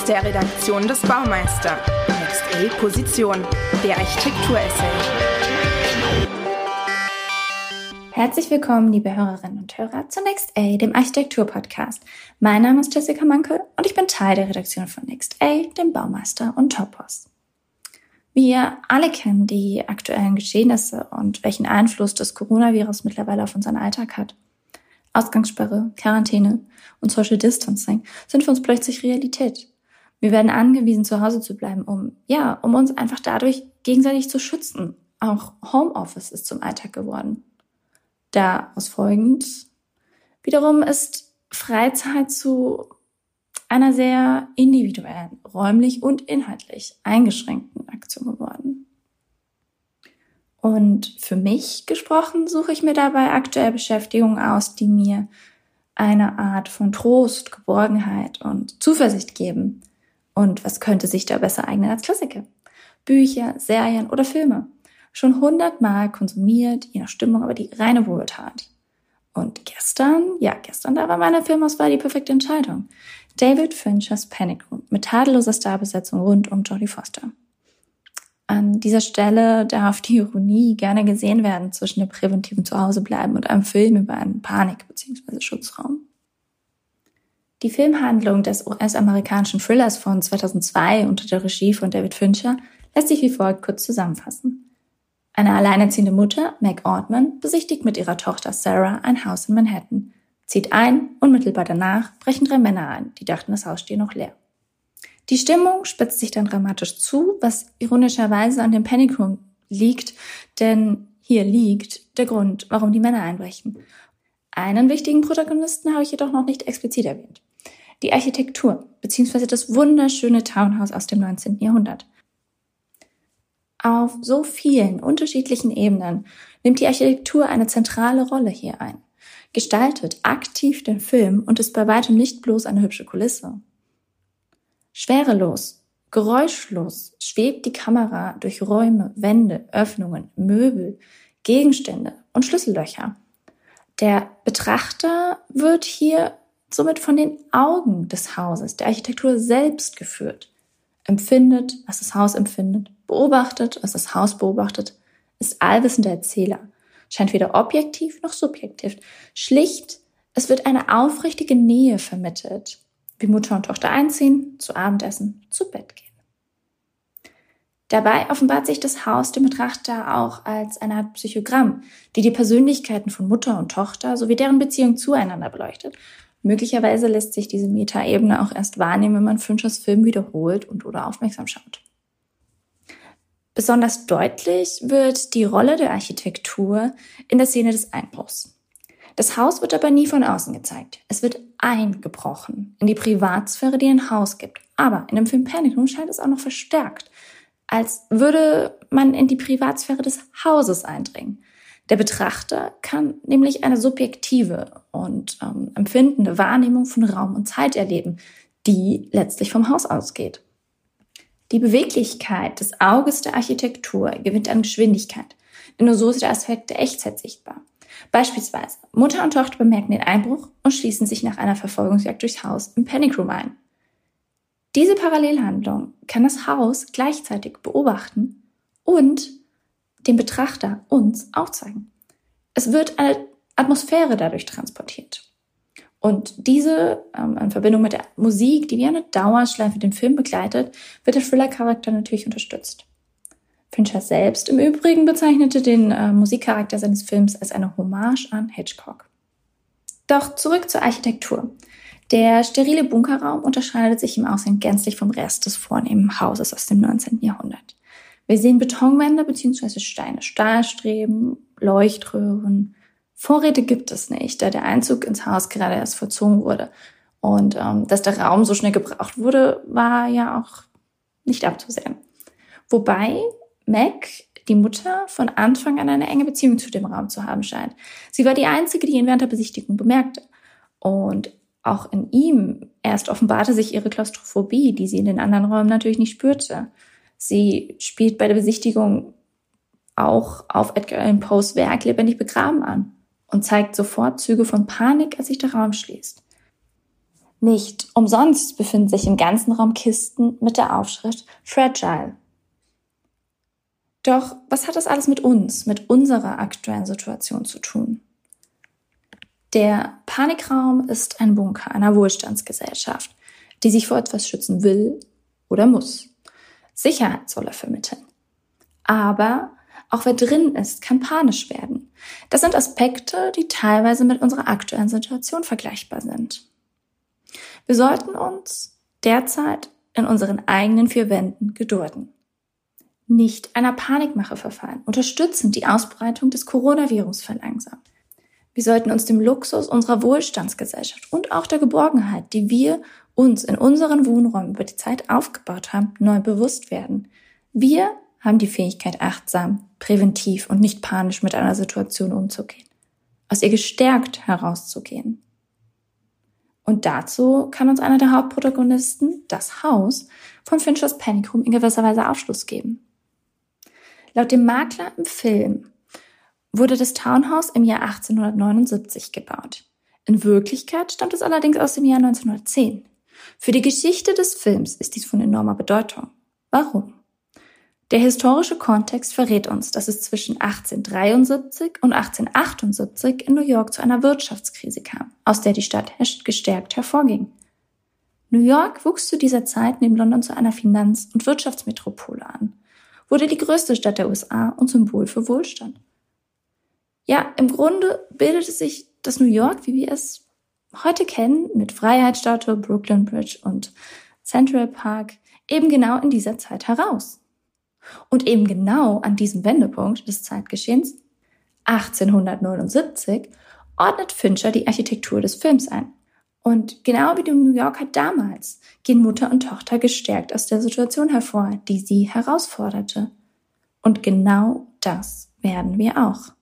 Aus der Redaktion des Baumeister. Next A Position. Der Architekturessay. Herzlich willkommen, liebe Hörerinnen und Hörer, zu Next A, dem Architektur-Podcast. Mein Name ist Jessica Mankel und ich bin Teil der Redaktion von Next A, dem Baumeister und Topos. Wir alle kennen die aktuellen Geschehnisse und welchen Einfluss das Coronavirus mittlerweile auf unseren Alltag hat. Ausgangssperre, Quarantäne und Social Distancing sind für uns plötzlich Realität. Wir werden angewiesen, zu Hause zu bleiben, um, ja, um uns einfach dadurch gegenseitig zu schützen. Auch Homeoffice ist zum Alltag geworden. Daraus folgend wiederum ist Freizeit zu einer sehr individuellen, räumlich und inhaltlich eingeschränkten Aktion geworden. Und für mich gesprochen suche ich mir dabei aktuell Beschäftigungen aus, die mir eine Art von Trost, Geborgenheit und Zuversicht geben. Und was könnte sich da besser eignen als Klassiker? Bücher, Serien oder Filme. Schon hundertmal konsumiert, je nach Stimmung, aber die reine Wohltat. Und gestern, ja, gestern, da war meine Filmauswahl die perfekte Entscheidung. David Finchers Panic Room mit tadelloser Starbesetzung rund um Jodie Foster. An dieser Stelle darf die Ironie gerne gesehen werden zwischen dem präventiven Zuhausebleiben und einem Film über einen Panik- bzw. Schutzraum. Die Filmhandlung des US-amerikanischen Thrillers von 2002 unter der Regie von David Fincher lässt sich wie folgt kurz zusammenfassen. Eine alleinerziehende Mutter, Meg Ortman, besichtigt mit ihrer Tochter Sarah ein Haus in Manhattan, zieht ein, unmittelbar danach brechen drei Männer ein, die dachten, das Haus stehe noch leer. Die Stimmung spitzt sich dann dramatisch zu, was ironischerweise an dem Panic Room liegt, denn hier liegt der Grund, warum die Männer einbrechen. Einen wichtigen Protagonisten habe ich jedoch noch nicht explizit erwähnt. Die Architektur bzw. das wunderschöne Townhouse aus dem 19. Jahrhundert. Auf so vielen unterschiedlichen Ebenen nimmt die Architektur eine zentrale Rolle hier ein, gestaltet aktiv den Film und ist bei weitem nicht bloß eine hübsche Kulisse. Schwerelos, geräuschlos schwebt die Kamera durch Räume, Wände, Öffnungen, Möbel, Gegenstände und Schlüssellöcher. Der Betrachter wird hier somit von den Augen des Hauses, der Architektur selbst geführt, empfindet, was das Haus empfindet, beobachtet, was das Haus beobachtet, ist allwissender Erzähler, scheint weder objektiv noch subjektiv. Schlicht, es wird eine aufrichtige Nähe vermittelt, wie Mutter und Tochter einziehen, zu Abendessen, zu Bett gehen. Dabei offenbart sich das Haus dem Betrachter auch als eine Art Psychogramm, die die Persönlichkeiten von Mutter und Tochter sowie deren Beziehung zueinander beleuchtet. Möglicherweise lässt sich diese Metaebene auch erst wahrnehmen, wenn man Finchers Film wiederholt und oder aufmerksam schaut. Besonders deutlich wird die Rolle der Architektur in der Szene des Einbruchs. Das Haus wird aber nie von außen gezeigt. Es wird eingebrochen in die Privatsphäre, die ein Haus gibt. Aber in dem Film Panic Room scheint es auch noch verstärkt, als würde man in die Privatsphäre des Hauses eindringen. Der Betrachter kann nämlich eine subjektive und ähm, empfindende Wahrnehmung von Raum und Zeit erleben, die letztlich vom Haus ausgeht. Die Beweglichkeit des Auges der Architektur gewinnt an Geschwindigkeit, denn nur so ist der Aspekt der Echtzeit sichtbar. Beispielsweise, Mutter und Tochter bemerken den Einbruch und schließen sich nach einer Verfolgungsjagd durchs Haus im Panic Room ein. Diese Parallelhandlung kann das Haus gleichzeitig beobachten und dem Betrachter uns aufzeigen. Es wird eine Atmosphäre dadurch transportiert. Und diese ähm, in Verbindung mit der Musik, die wie eine Dauerschleife den Film begleitet, wird der Thriller-Charakter natürlich unterstützt. Fincher selbst im Übrigen bezeichnete den äh, Musikcharakter seines Films als eine Hommage an Hitchcock. Doch zurück zur Architektur. Der sterile Bunkerraum unterscheidet sich im Aussehen gänzlich vom Rest des vornehmen Hauses aus dem 19. Jahrhundert. Wir sehen Betonwände bzw. Steine, Stahlstreben, Leuchtröhren. Vorräte gibt es nicht, da der Einzug ins Haus gerade erst vollzogen wurde. Und ähm, dass der Raum so schnell gebraucht wurde, war ja auch nicht abzusehen. Wobei Mac, die Mutter, von Anfang an eine enge Beziehung zu dem Raum zu haben scheint. Sie war die Einzige, die ihn während der Besichtigung bemerkte. Und auch in ihm erst offenbarte sich ihre Klaustrophobie, die sie in den anderen Räumen natürlich nicht spürte. Sie spielt bei der Besichtigung auch auf Edgar Allan Poes Werk lebendig begraben an und zeigt sofort Züge von Panik, als sich der Raum schließt. Nicht umsonst befinden sich im ganzen Raum Kisten mit der Aufschrift Fragile. Doch was hat das alles mit uns, mit unserer aktuellen Situation zu tun? Der Panikraum ist ein Bunker einer Wohlstandsgesellschaft, die sich vor etwas schützen will oder muss. Sicherheit soll er vermitteln. Aber auch wer drin ist, kann panisch werden. Das sind Aspekte, die teilweise mit unserer aktuellen Situation vergleichbar sind. Wir sollten uns derzeit in unseren eigenen vier Wänden gedulden. Nicht einer Panikmache verfallen, unterstützend die Ausbreitung des Coronavirus verlangsamen. Wir sollten uns dem Luxus unserer Wohlstandsgesellschaft und auch der Geborgenheit, die wir uns in unseren Wohnräumen über die Zeit aufgebaut haben, neu bewusst werden. Wir haben die Fähigkeit, achtsam, präventiv und nicht panisch mit einer Situation umzugehen, aus ihr gestärkt herauszugehen. Und dazu kann uns einer der Hauptprotagonisten, das Haus, von Finchers Panic Room in gewisser Weise Aufschluss geben. Laut dem Makler im Film wurde das Townhouse im Jahr 1879 gebaut. In Wirklichkeit stammt es allerdings aus dem Jahr 1910. Für die Geschichte des Films ist dies von enormer Bedeutung. Warum? Der historische Kontext verrät uns, dass es zwischen 1873 und 1878 in New York zu einer Wirtschaftskrise kam, aus der die Stadt gestärkt hervorging. New York wuchs zu dieser Zeit neben London zu einer Finanz- und Wirtschaftsmetropole an, wurde die größte Stadt der USA und Symbol für Wohlstand. Ja, im Grunde bildete sich das New York, wie wir es heute kennen, mit Freiheitsstatue, Brooklyn Bridge und Central Park, eben genau in dieser Zeit heraus. Und eben genau an diesem Wendepunkt des Zeitgeschehens, 1879, ordnet Fincher die Architektur des Films ein. Und genau wie die New Yorker damals gehen Mutter und Tochter gestärkt aus der Situation hervor, die sie herausforderte. Und genau das werden wir auch.